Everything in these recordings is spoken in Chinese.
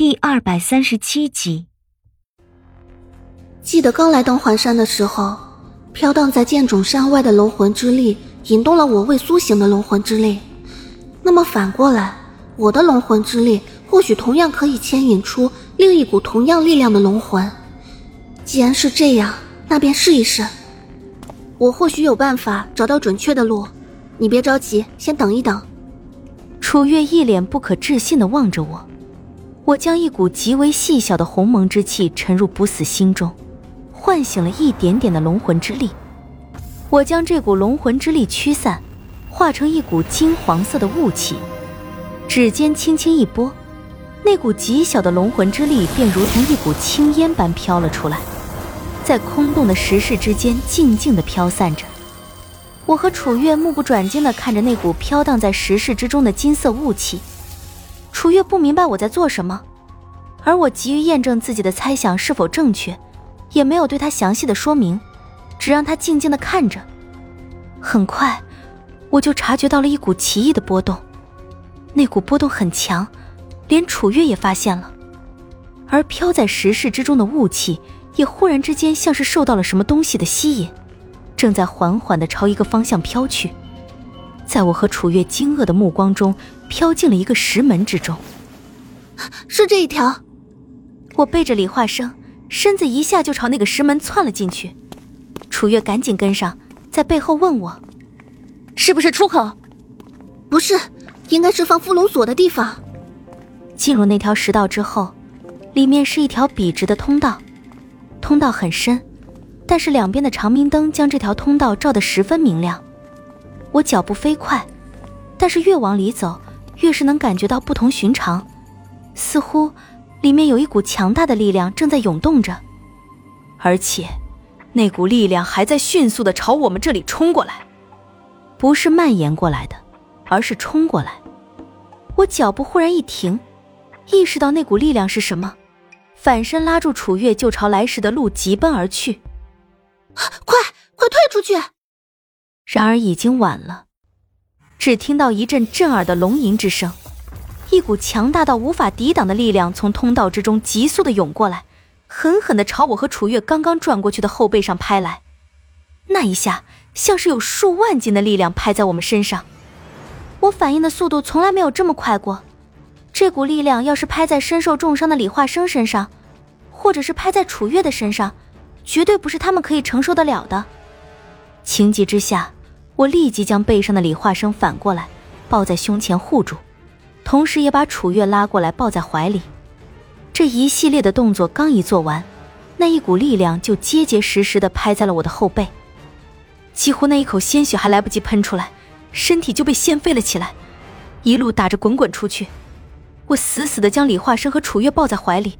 第二百三十七集。记得刚来登环山的时候，飘荡在剑冢山外的龙魂之力引动了我未苏醒的龙魂之力。那么反过来，我的龙魂之力或许同样可以牵引出另一股同样力量的龙魂。既然是这样，那便试一试。我或许有办法找到准确的路。你别着急，先等一等。楚月一脸不可置信的望着我，我将一股极为细小的鸿蒙之气沉入不死心中。唤醒了一点点的龙魂之力，我将这股龙魂之力驱散，化成一股金黄色的雾气，指尖轻轻一拨，那股极小的龙魂之力便如同一股青烟般飘了出来，在空洞的石室之间静静地飘散着。我和楚月目不转睛地看着那股飘荡在石室之中的金色雾气，楚月不明白我在做什么，而我急于验证自己的猜想是否正确。也没有对他详细的说明，只让他静静的看着。很快，我就察觉到了一股奇异的波动，那股波动很强，连楚月也发现了。而飘在石室之中的雾气，也忽然之间像是受到了什么东西的吸引，正在缓缓的朝一个方向飘去，在我和楚月惊愕的目光中，飘进了一个石门之中。是这一条。我背着李化生。身子一下就朝那个石门窜了进去，楚月赶紧跟上，在背后问我：“是不是出口？”“不是，应该是放伏龙锁的地方。”进入那条石道之后，里面是一条笔直的通道，通道很深，但是两边的长明灯将这条通道照得十分明亮。我脚步飞快，但是越往里走，越是能感觉到不同寻常，似乎……里面有一股强大的力量正在涌动着，而且，那股力量还在迅速的朝我们这里冲过来，不是蔓延过来的，而是冲过来。我脚步忽然一停，意识到那股力量是什么，反身拉住楚月，就朝来时的路疾奔而去。快，快退出去！然而已经晚了，只听到一阵震耳的龙吟之声。一股强大到无法抵挡的力量从通道之中急速的涌过来，狠狠的朝我和楚月刚刚转过去的后背上拍来。那一下像是有数万斤的力量拍在我们身上，我反应的速度从来没有这么快过。这股力量要是拍在身受重伤的李化生身上，或者是拍在楚月的身上，绝对不是他们可以承受得了的。情急之下，我立即将背上的李化生反过来，抱在胸前护住。同时，也把楚月拉过来抱在怀里。这一系列的动作刚一做完，那一股力量就结结实实的拍在了我的后背，几乎那一口鲜血还来不及喷出来，身体就被掀飞了起来，一路打着滚滚出去。我死死的将李化生和楚月抱在怀里，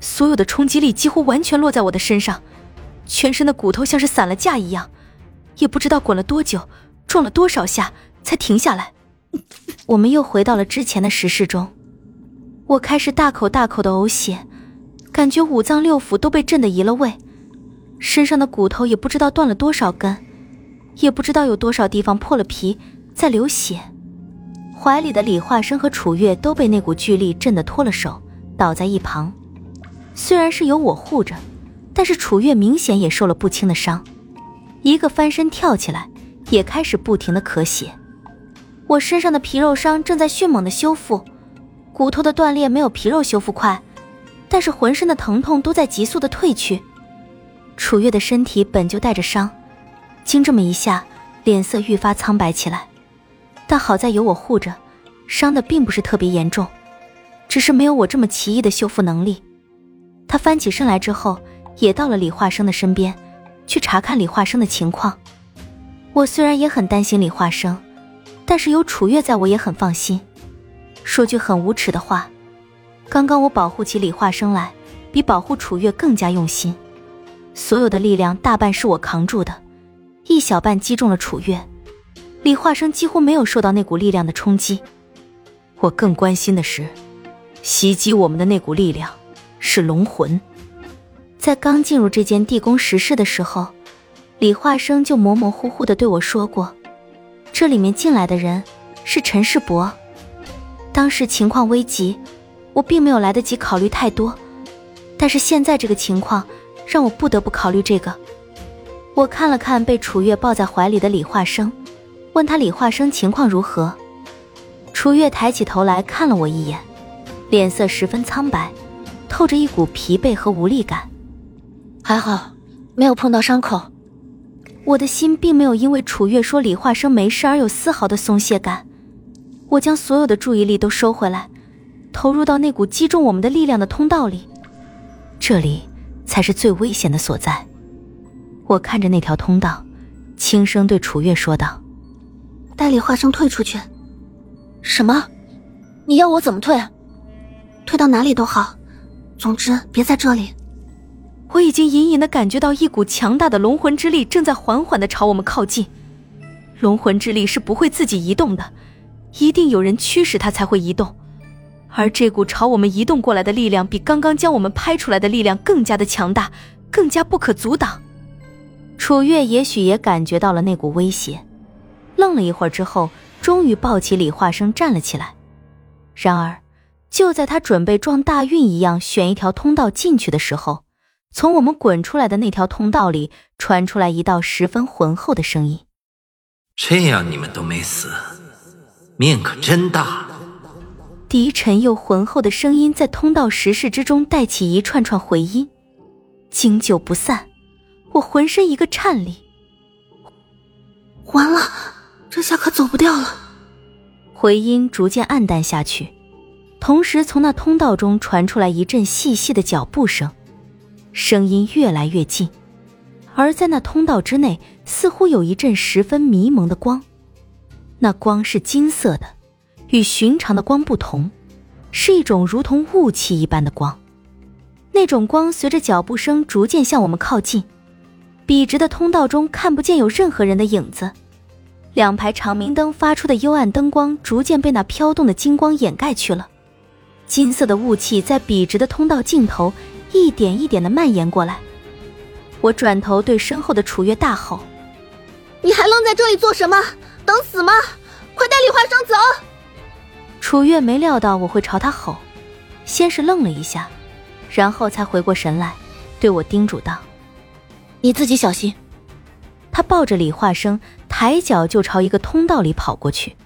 所有的冲击力几乎完全落在我的身上，全身的骨头像是散了架一样，也不知道滚了多久，撞了多少下才停下来。我们又回到了之前的石室中，我开始大口大口的呕血，感觉五脏六腑都被震得移了位，身上的骨头也不知道断了多少根，也不知道有多少地方破了皮，在流血。怀里的李化生和楚月都被那股巨力震得脱了手，倒在一旁。虽然是有我护着，但是楚月明显也受了不轻的伤，一个翻身跳起来，也开始不停的咳血。我身上的皮肉伤正在迅猛的修复，骨头的断裂没有皮肉修复快，但是浑身的疼痛都在急速的退去。楚月的身体本就带着伤，经这么一下，脸色愈发苍白起来。但好在有我护着，伤的并不是特别严重，只是没有我这么奇异的修复能力。他翻起身来之后，也到了李化生的身边，去查看李化生的情况。我虽然也很担心李化生。但是有楚月在，我也很放心。说句很无耻的话，刚刚我保护起李化生来，比保护楚月更加用心。所有的力量大半是我扛住的，一小半击中了楚月。李化生几乎没有受到那股力量的冲击。我更关心的是，袭击我们的那股力量是龙魂。在刚进入这间地宫石室的时候，李化生就模模糊糊的对我说过。这里面进来的人是陈世伯。当时情况危急，我并没有来得及考虑太多，但是现在这个情况让我不得不考虑这个。我看了看被楚月抱在怀里的李化生，问他李化生情况如何。楚月抬起头来看了我一眼，脸色十分苍白，透着一股疲惫和无力感。还好，没有碰到伤口。我的心并没有因为楚月说李化生没事而有丝毫的松懈感。我将所有的注意力都收回来，投入到那股击中我们的力量的通道里。这里才是最危险的所在。我看着那条通道，轻声对楚月说道：“带李化生退出去。”“什么？你要我怎么退？退到哪里都好，总之别在这里。”我已经隐隐的感觉到一股强大的龙魂之力正在缓缓的朝我们靠近。龙魂之力是不会自己移动的，一定有人驱使它才会移动。而这股朝我们移动过来的力量，比刚刚将我们拍出来的力量更加的强大，更加不可阻挡。楚月也许也感觉到了那股威胁，愣了一会儿之后，终于抱起李化生站了起来。然而，就在他准备撞大运一样选一条通道进去的时候，从我们滚出来的那条通道里传出来一道十分浑厚的声音：“这样你们都没死，命可真大。”低沉又浑厚的声音在通道石室之中带起一串串回音，经久不散。我浑身一个颤栗，完了，这下可走不掉了。回音逐渐暗淡下去，同时从那通道中传出来一阵细细的脚步声，声音越来越近，而在那通道之内，似乎有一阵十分迷蒙的光，那光是金色的，与寻常的光不同，是一种如同雾气一般的光。那种光随着脚步声逐渐向我们靠近。笔直的通道中看不见有任何人的影子，两排长明灯发出的幽暗灯光逐渐被那飘动的金光掩盖去了。金色的雾气在笔直的通道尽头一点一点的蔓延过来。我转头对身后的楚月大吼：“你还愣在这里做什么？等死吗？快带李化生走！”楚月没料到我会朝他吼，先是愣了一下，然后才回过神来，对我叮嘱道。你自己小心。他抱着李化生，抬脚就朝一个通道里跑过去。